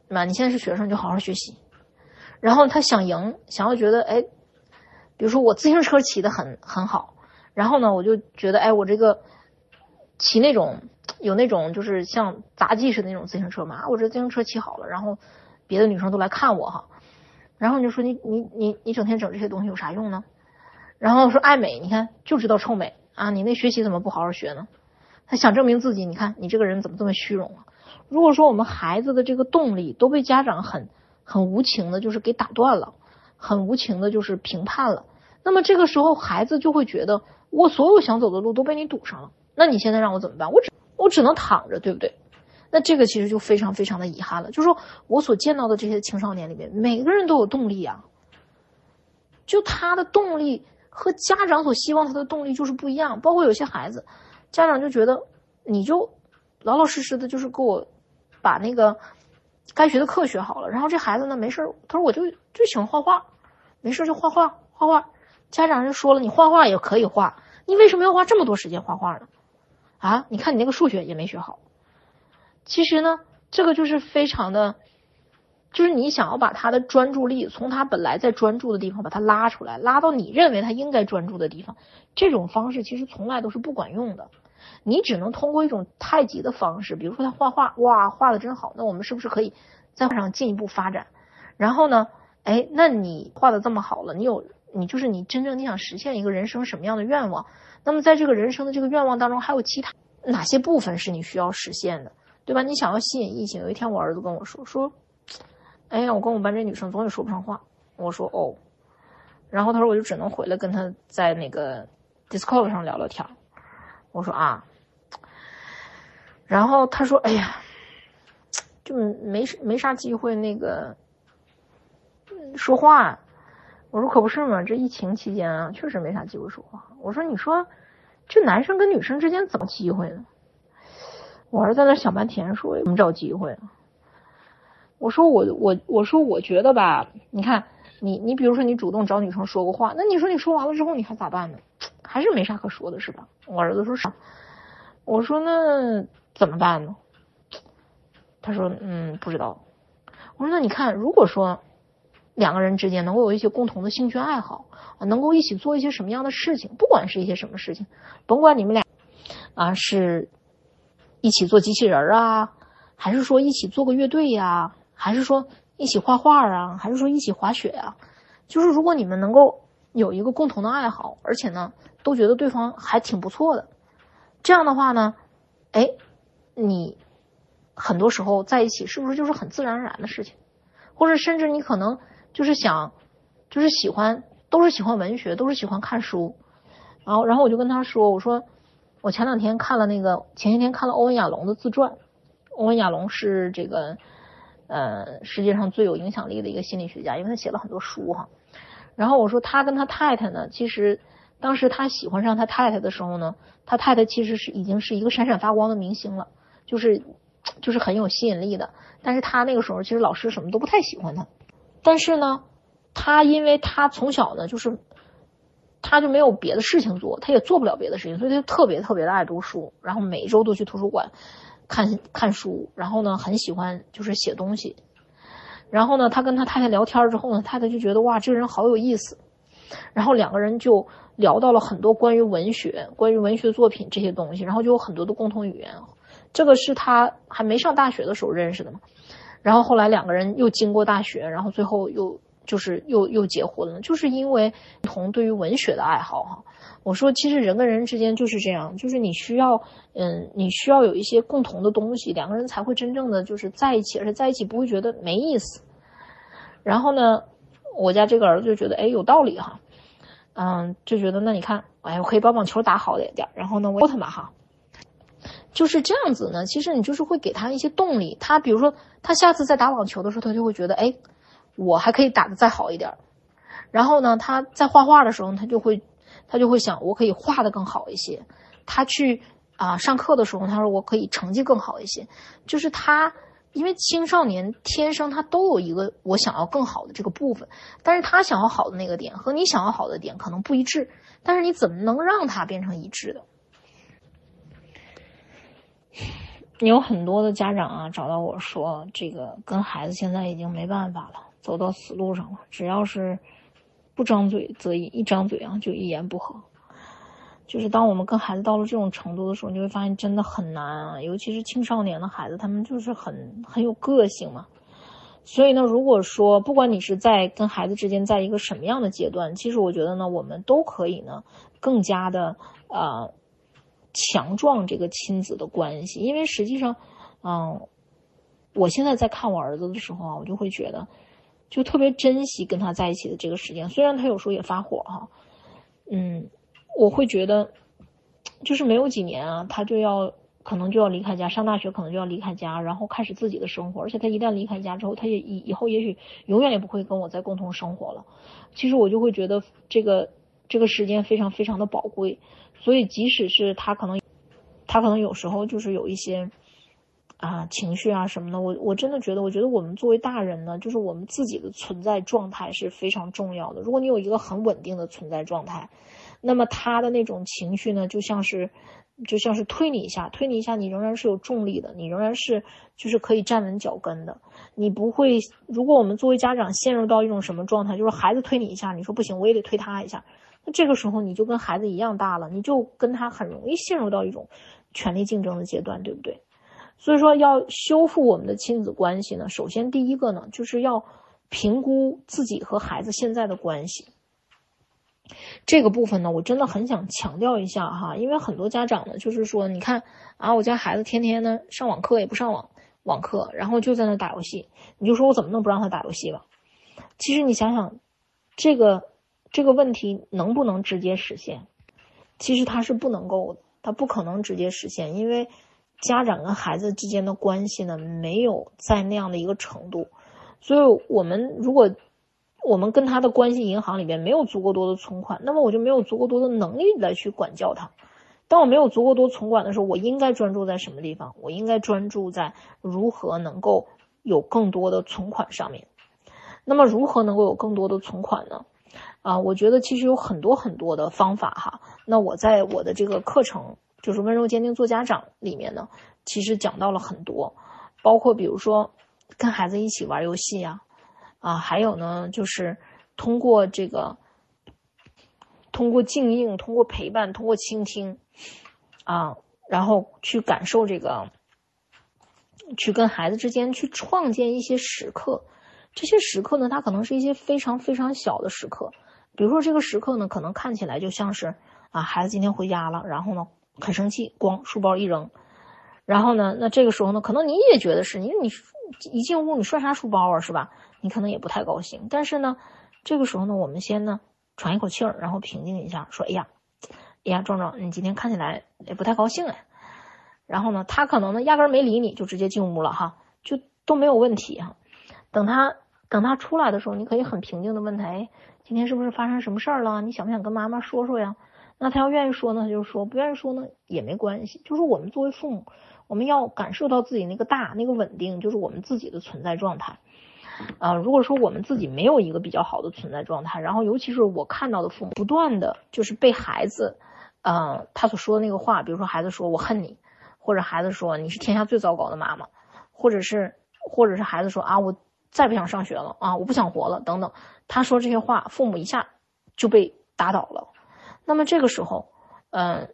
对吧？你现在是学生，就好好学习。然后他想赢，想要觉得，哎，比如说我自行车骑的很很好，然后呢，我就觉得，哎，我这个骑那种有那种就是像杂技似的那种自行车嘛，我这自行车骑好了，然后别的女生都来看我哈。然后你就说，你你你你整天整这些东西有啥用呢？然后说爱美，你看就知道臭美啊！你那学习怎么不好好学呢？他想证明自己，你看你这个人怎么这么虚荣啊？如果说我们孩子的这个动力都被家长很很无情的，就是给打断了，很无情的，就是评判了，那么这个时候孩子就会觉得我所有想走的路都被你堵上了。那你现在让我怎么办？我只我只能躺着，对不对？那这个其实就非常非常的遗憾了。就是说我所见到的这些青少年里面，每个人都有动力啊，就他的动力和家长所希望他的动力就是不一样。包括有些孩子。家长就觉得，你就老老实实的，就是给我把那个该学的课学好了。然后这孩子呢，没事他说我就就喜欢画画，没事就画画画画。家长就说了，你画画也可以画，你为什么要花这么多时间画画呢？啊，你看你那个数学也没学好。其实呢，这个就是非常的，就是你想要把他的专注力从他本来在专注的地方把他拉出来，拉到你认为他应该专注的地方，这种方式其实从来都是不管用的。你只能通过一种太极的方式，比如说他画画，哇，画的真好，那我们是不是可以在画上进一步发展？然后呢，哎，那你画的这么好了，你有。你就是你真正你想实现一个人生什么样的愿望？那么在这个人生的这个愿望当中，还有其他哪些部分是你需要实现的，对吧？你想要吸引异性。有一天我儿子跟我说说，哎呀，我跟我们班这女生总也说不上话。我说哦，然后他说我就只能回来跟他在那个 Discord 上聊聊天。我说啊，然后他说哎呀，就没没啥机会那个说话。我说可不是嘛，这疫情期间啊，确实没啥机会说话。我说你说，这男生跟女生之间怎么机会呢？我儿子在那想半天，说怎么找机会？我说我我我说我觉得吧，你看你你比如说你主动找女生说过话，那你说你说完了之后你还咋办呢？还是没啥可说的是吧？我儿子说啥？我说那怎么办呢？他说嗯不知道。我说那你看如果说。两个人之间能够有一些共同的兴趣爱好啊，能够一起做一些什么样的事情，不管是一些什么事情，甭管你们俩啊是一起做机器人啊，还是说一起做个乐队呀，还是说一起画画啊，还是说一起滑雪呀，就是如果你们能够有一个共同的爱好，而且呢都觉得对方还挺不错的，这样的话呢，哎，你很多时候在一起是不是就是很自然而然的事情，或者甚至你可能。就是想，就是喜欢，都是喜欢文学，都是喜欢看书。然后，然后我就跟他说：“我说，我前两天看了那个，前些天看了欧文亚龙的自传。欧文亚龙是这个，呃，世界上最有影响力的一个心理学家，因为他写了很多书哈。然后我说，他跟他太太呢，其实当时他喜欢上他太太的时候呢，他太太其实是已经是一个闪闪发光的明星了，就是就是很有吸引力的。但是他那个时候其实老师什么都不太喜欢他。”但是呢，他因为他从小呢，就是他就没有别的事情做，他也做不了别的事情，所以他就特别特别的爱读书，然后每周都去图书馆看看书，然后呢，很喜欢就是写东西。然后呢，他跟他太太聊天之后呢，太太就觉得哇，这个人好有意思，然后两个人就聊到了很多关于文学、关于文学作品这些东西，然后就有很多的共同语言。这个是他还没上大学的时候认识的嘛。然后后来两个人又经过大学，然后最后又就是又又结婚了，就是因为同对于文学的爱好哈。我说其实人跟人之间就是这样，就是你需要嗯，你需要有一些共同的东西，两个人才会真正的就是在一起，而且在一起不会觉得没意思。然后呢，我家这个儿子就觉得哎有道理哈，嗯，就觉得那你看，哎，我可以把网球打好点点，然后呢，我教他们哈。就是这样子呢，其实你就是会给他一些动力。他比如说，他下次在打网球的时候，他就会觉得，哎，我还可以打得再好一点。然后呢，他在画画的时候，他就会，他就会想，我可以画得更好一些。他去啊上课的时候，他说我可以成绩更好一些。就是他，因为青少年天生他都有一个我想要更好的这个部分，但是他想要好的那个点和你想要好的点可能不一致。但是你怎么能让他变成一致的？有很多的家长啊找到我说，这个跟孩子现在已经没办法了，走到死路上了。只要是不张嘴则一，一张嘴啊就一言不合。就是当我们跟孩子到了这种程度的时候，你会发现真的很难啊，尤其是青少年的孩子，他们就是很很有个性嘛。所以呢，如果说不管你是在跟孩子之间在一个什么样的阶段，其实我觉得呢，我们都可以呢更加的啊。强壮这个亲子的关系，因为实际上，嗯，我现在在看我儿子的时候啊，我就会觉得，就特别珍惜跟他在一起的这个时间。虽然他有时候也发火哈，嗯，我会觉得，就是没有几年啊，他就要可能就要离开家，上大学可能就要离开家，然后开始自己的生活。而且他一旦离开家之后，他也以以后也许永远也不会跟我再共同生活了。其实我就会觉得这个这个时间非常非常的宝贵。所以，即使是他可能，他可能有时候就是有一些，啊情绪啊什么的，我我真的觉得，我觉得我们作为大人呢，就是我们自己的存在状态是非常重要的。如果你有一个很稳定的存在状态，那么他的那种情绪呢，就像是。就像是推你一下，推你一下，你仍然是有重力的，你仍然是就是可以站稳脚跟的。你不会，如果我们作为家长陷入到一种什么状态，就是孩子推你一下，你说不行，我也得推他一下，那这个时候你就跟孩子一样大了，你就跟他很容易陷入到一种权力竞争的阶段，对不对？所以说，要修复我们的亲子关系呢，首先第一个呢，就是要评估自己和孩子现在的关系。这个部分呢，我真的很想强调一下哈，因为很多家长呢，就是说，你看啊，我家孩子天天呢上网课也不上网网课，然后就在那打游戏，你就说我怎么能不让他打游戏吧？其实你想想，这个这个问题能不能直接实现？其实它是不能够的，它不可能直接实现，因为家长跟孩子之间的关系呢，没有在那样的一个程度，所以我们如果。我们跟他的关系银行里边没有足够多的存款，那么我就没有足够多的能力来去管教他。当我没有足够多存款的时候，我应该专注在什么地方？我应该专注在如何能够有更多的存款上面。那么如何能够有更多的存款呢？啊，我觉得其实有很多很多的方法哈。那我在我的这个课程，就是温柔坚定做家长里面呢，其实讲到了很多，包括比如说跟孩子一起玩游戏呀。啊，还有呢，就是通过这个，通过静应，通过陪伴，通过倾听，啊，然后去感受这个，去跟孩子之间去创建一些时刻。这些时刻呢，它可能是一些非常非常小的时刻。比如说这个时刻呢，可能看起来就像是啊，孩子今天回家了，然后呢很生气，咣，书包一扔，然后呢，那这个时候呢，可能你也觉得是，因为你一进屋你摔啥书包啊，是吧？你可能也不太高兴，但是呢，这个时候呢，我们先呢喘一口气儿，然后平静一下，说：“哎呀，哎呀，壮壮，你今天看起来也不太高兴哎。”然后呢，他可能呢压根儿没理你，就直接进屋了哈，就都没有问题哈。等他等他出来的时候，你可以很平静的问他：“哎，今天是不是发生什么事儿了？你想不想跟妈妈说说呀？”那他要愿意说呢，他就说；不愿意说呢，也没关系。就是我们作为父母，我们要感受到自己那个大、那个稳定，就是我们自己的存在状态。啊，如果说我们自己没有一个比较好的存在状态，然后尤其是我看到的父母不断的就是被孩子，呃，他所说的那个话，比如说孩子说我恨你，或者孩子说你是天下最糟糕的妈妈，或者是或者是孩子说啊我再不想上学了啊我不想活了等等，他说这些话，父母一下就被打倒了。那么这个时候，嗯，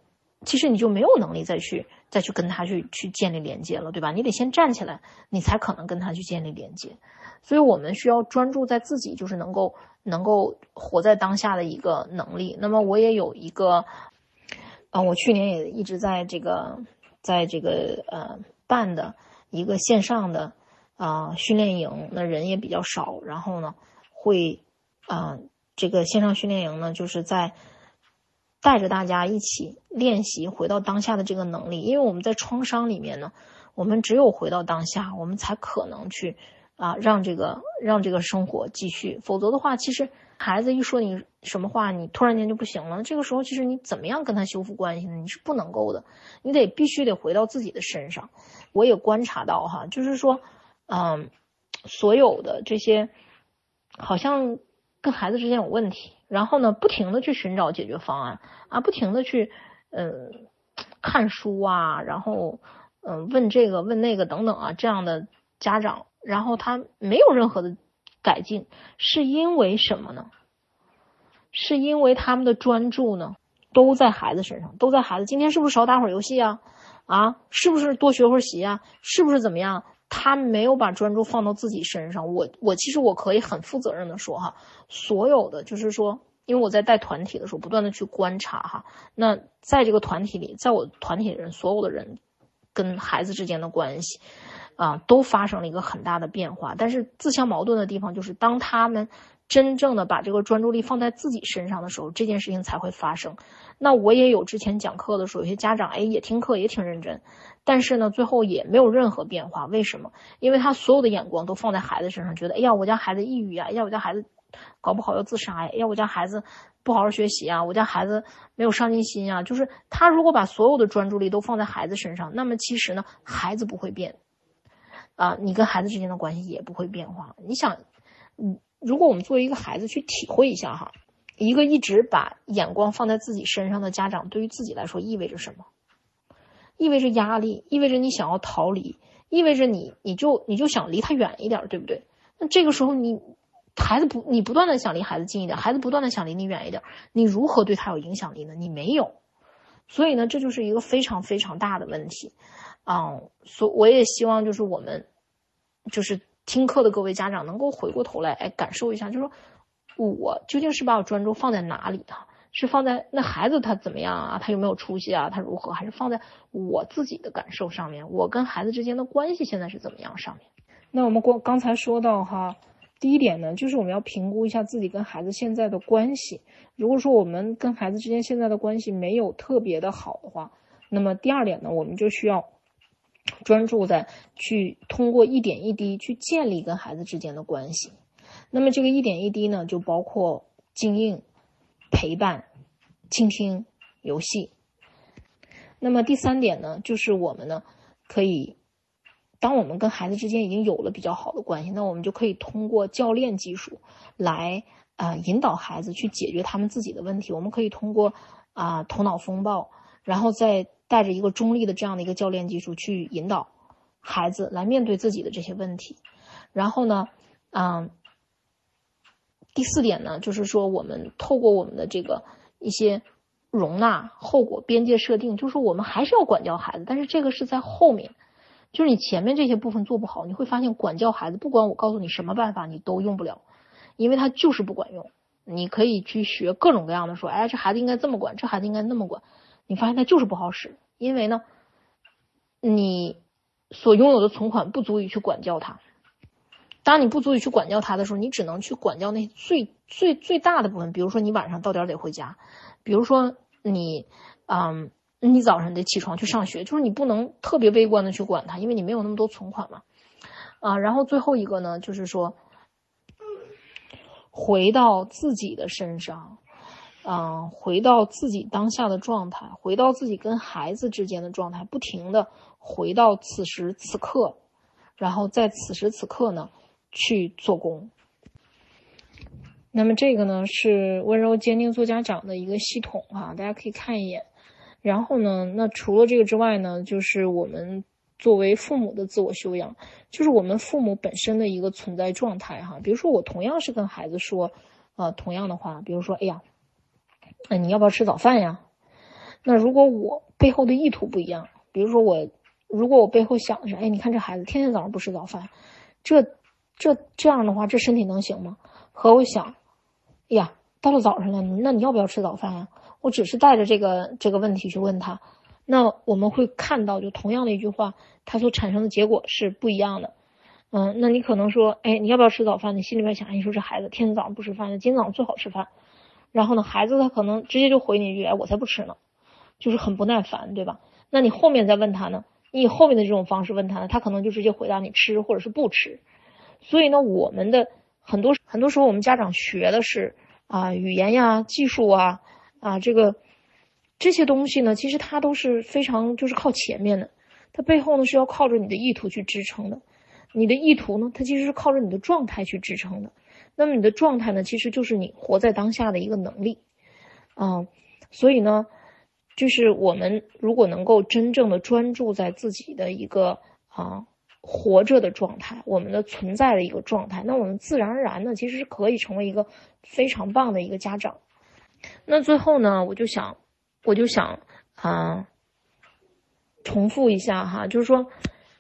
其实你就没有能力再去再去跟他去去建立连接了，对吧？你得先站起来，你才可能跟他去建立连接。所以我们需要专注在自己，就是能够能够活在当下的一个能力。那么我也有一个，啊，我去年也一直在这个在这个呃办的一个线上的啊训练营，那人也比较少。然后呢，会啊这个线上训练营呢，就是在带着大家一起练习回到当下的这个能力。因为我们在创伤里面呢，我们只有回到当下，我们才可能去。啊，让这个让这个生活继续，否则的话，其实孩子一说你什么话，你突然间就不行了。这个时候，其实你怎么样跟他修复关系呢？你是不能够的，你得必须得回到自己的身上。我也观察到哈，就是说，嗯，所有的这些好像跟孩子之间有问题，然后呢，不停的去寻找解决方案啊，不停的去嗯看书啊，然后嗯问这个问那个等等啊，这样的家长。然后他没有任何的改进，是因为什么呢？是因为他们的专注呢，都在孩子身上，都在孩子。今天是不是少打会儿游戏啊？啊，是不是多学会儿习啊？是不是怎么样？他没有把专注放到自己身上。我我其实我可以很负责任的说哈，所有的就是说，因为我在带团体的时候，不断的去观察哈，那在这个团体里，在我团体里人，所有的人跟孩子之间的关系。啊，都发生了一个很大的变化，但是自相矛盾的地方就是，当他们真正的把这个专注力放在自己身上的时候，这件事情才会发生。那我也有之前讲课的时候，有些家长哎也听课也挺认真，但是呢，最后也没有任何变化。为什么？因为他所有的眼光都放在孩子身上，觉得哎呀，我家孩子抑郁呀，哎呀，我家孩子搞不好要自杀呀，哎呀，我家孩子不好好学习啊，我家孩子没有上进心啊。就是他如果把所有的专注力都放在孩子身上，那么其实呢，孩子不会变。啊，你跟孩子之间的关系也不会变化。你想，嗯，如果我们作为一个孩子去体会一下哈，一个一直把眼光放在自己身上的家长，对于自己来说意味着什么？意味着压力，意味着你想要逃离，意味着你你就你就想离他远一点，对不对？那这个时候你孩子不你不断的想离孩子近一点，孩子不断的想离你远一点，你如何对他有影响力呢？你没有，所以呢，这就是一个非常非常大的问题。啊，所我也希望就是我们，就是听课的各位家长能够回过头来，哎，感受一下，就是说我究竟是把我专注放在哪里的？是放在那孩子他怎么样啊？他有没有出息啊？他如何？还是放在我自己的感受上面？我跟孩子之间的关系现在是怎么样上面？那我们光刚才说到哈，第一点呢，就是我们要评估一下自己跟孩子现在的关系。如果说我们跟孩子之间现在的关系没有特别的好的话，那么第二点呢，我们就需要。专注在去通过一点一滴去建立跟孩子之间的关系，那么这个一点一滴呢，就包括静应、陪伴、倾听、游戏。那么第三点呢，就是我们呢可以，当我们跟孩子之间已经有了比较好的关系，那我们就可以通过教练技术来啊引导孩子去解决他们自己的问题。我们可以通过啊头脑风暴，然后再。带着一个中立的这样的一个教练技术去引导孩子来面对自己的这些问题，然后呢，嗯，第四点呢，就是说我们透过我们的这个一些容纳、后果、边界设定，就是我们还是要管教孩子，但是这个是在后面，就是你前面这些部分做不好，你会发现管教孩子，不管我告诉你什么办法，你都用不了，因为他就是不管用。你可以去学各种各样的说，哎，这孩子应该这么管，这孩子应该那么管。你发现它就是不好使，因为呢，你所拥有的存款不足以去管教它。当你不足以去管教它的时候，你只能去管教那最最最大的部分。比如说，你晚上到点得回家；，比如说你，嗯，你早上得起床去上学。就是你不能特别微观的去管它，因为你没有那么多存款嘛。啊，然后最后一个呢，就是说，回到自己的身上。嗯，回到自己当下的状态，回到自己跟孩子之间的状态，不停的回到此时此刻，然后在此时此刻呢去做工。那么这个呢是温柔坚定做家长的一个系统哈，大家可以看一眼。然后呢，那除了这个之外呢，就是我们作为父母的自我修养，就是我们父母本身的一个存在状态哈。比如说我同样是跟孩子说，呃，同样的话，比如说，哎呀。那你要不要吃早饭呀？那如果我背后的意图不一样，比如说我，如果我背后想的是，哎，你看这孩子天天早上不吃早饭，这这这样的话，这身体能行吗？和我想，哎呀，到了早上了，那你要不要吃早饭呀？我只是带着这个这个问题去问他，那我们会看到，就同样的一句话，它所产生的结果是不一样的。嗯，那你可能说，哎，你要不要吃早饭？你心里面想，你说这孩子天天早上不吃饭，今天早上最好吃饭。然后呢，孩子他可能直接就回你一句：“哎，我才不吃呢！”就是很不耐烦，对吧？那你后面再问他呢？你以后面的这种方式问他呢，他可能就直接回答你吃或者是不吃。所以呢，我们的很多很多时候，我们家长学的是啊语言呀、技术啊啊这个这些东西呢，其实它都是非常就是靠前面的，它背后呢是要靠着你的意图去支撑的。你的意图呢，它其实是靠着你的状态去支撑的。那么你的状态呢，其实就是你活在当下的一个能力，啊，所以呢，就是我们如果能够真正的专注在自己的一个啊活着的状态，我们的存在的一个状态，那我们自然而然呢，其实是可以成为一个非常棒的一个家长。那最后呢，我就想，我就想啊，重复一下哈，就是说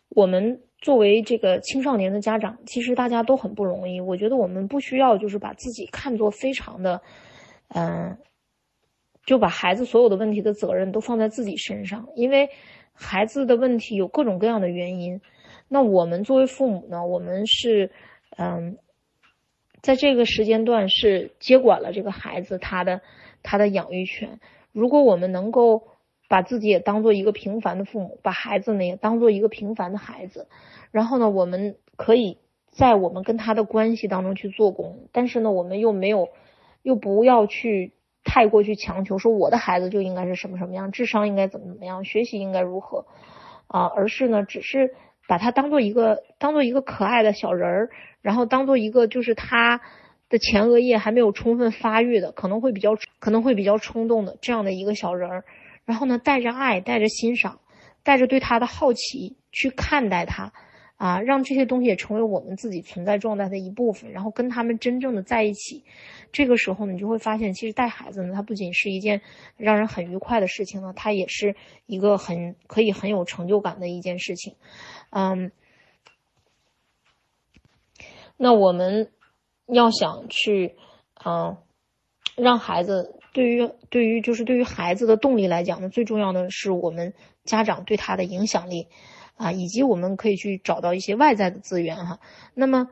我们。作为这个青少年的家长，其实大家都很不容易。我觉得我们不需要就是把自己看作非常的，嗯，就把孩子所有的问题的责任都放在自己身上，因为孩子的问题有各种各样的原因。那我们作为父母呢，我们是嗯，在这个时间段是接管了这个孩子他的他的养育权。如果我们能够。把自己也当做一个平凡的父母，把孩子呢也当做一个平凡的孩子，然后呢，我们可以在我们跟他的关系当中去做工，但是呢，我们又没有，又不要去太过去强求说我的孩子就应该是什么什么样，智商应该怎么怎么样，学习应该如何。啊，而是呢，只是把他当做一个当做一个可爱的小人儿，然后当做一个就是他的前额叶还没有充分发育的，可能会比较可能会比较冲动的这样的一个小人儿，然后呢，带着爱，带着欣赏，带着对他的好奇去看待他。啊，让这些东西也成为我们自己存在状态的一部分，然后跟他们真正的在一起，这个时候你就会发现，其实带孩子呢，它不仅是一件让人很愉快的事情呢，它也是一个很可以很有成就感的一件事情。嗯，那我们要想去，嗯，让孩子对于对于就是对于孩子的动力来讲呢，最重要的是我们家长对他的影响力。啊，以及我们可以去找到一些外在的资源哈。那么，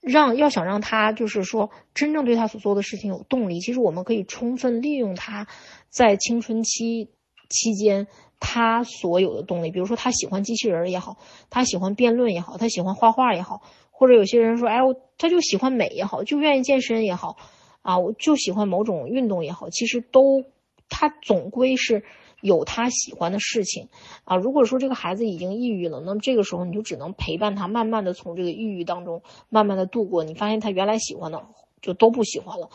让要想让他就是说真正对他所做的事情有动力，其实我们可以充分利用他在青春期期间他所有的动力。比如说，他喜欢机器人也好，他喜欢辩论也好，他喜欢画画也好，或者有些人说，哎，我他就喜欢美也好，就愿意健身也好，啊，我就喜欢某种运动也好，其实都他总归是。有他喜欢的事情啊，如果说这个孩子已经抑郁了，那么这个时候你就只能陪伴他，慢慢的从这个抑郁当中慢慢的度过。你发现他原来喜欢的就都不喜欢了，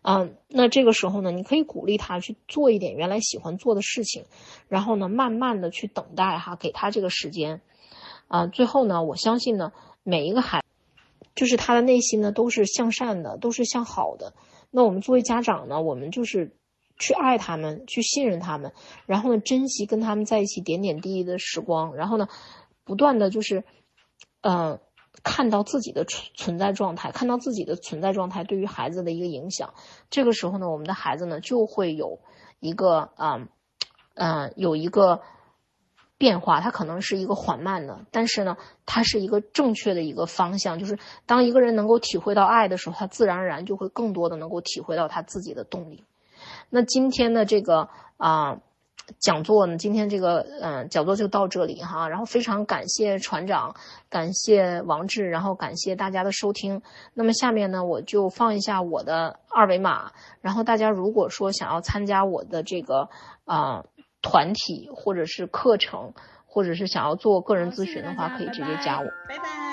嗯，那这个时候呢，你可以鼓励他去做一点原来喜欢做的事情，然后呢，慢慢的去等待哈，给他这个时间，啊，最后呢，我相信呢，每一个孩，就是他的内心呢都是向善的，都是向好的。那我们作为家长呢，我们就是。去爱他们，去信任他们，然后呢，珍惜跟他们在一起点点滴滴的时光，然后呢，不断的就是，呃，看到自己的存存在状态，看到自己的存在状态对于孩子的一个影响。这个时候呢，我们的孩子呢就会有一个啊，嗯，有一个变化，它可能是一个缓慢的，但是呢，它是一个正确的一个方向。就是当一个人能够体会到爱的时候，他自然而然就会更多的能够体会到他自己的动力。那今天的这个啊讲座呢，今天这个嗯讲座就到这里哈，然后非常感谢船长，感谢王志，然后感谢大家的收听。那么下面呢，我就放一下我的二维码，然后大家如果说想要参加我的这个啊团体或者是课程，或者是想要做个人咨询的话，可以直接加我。拜拜。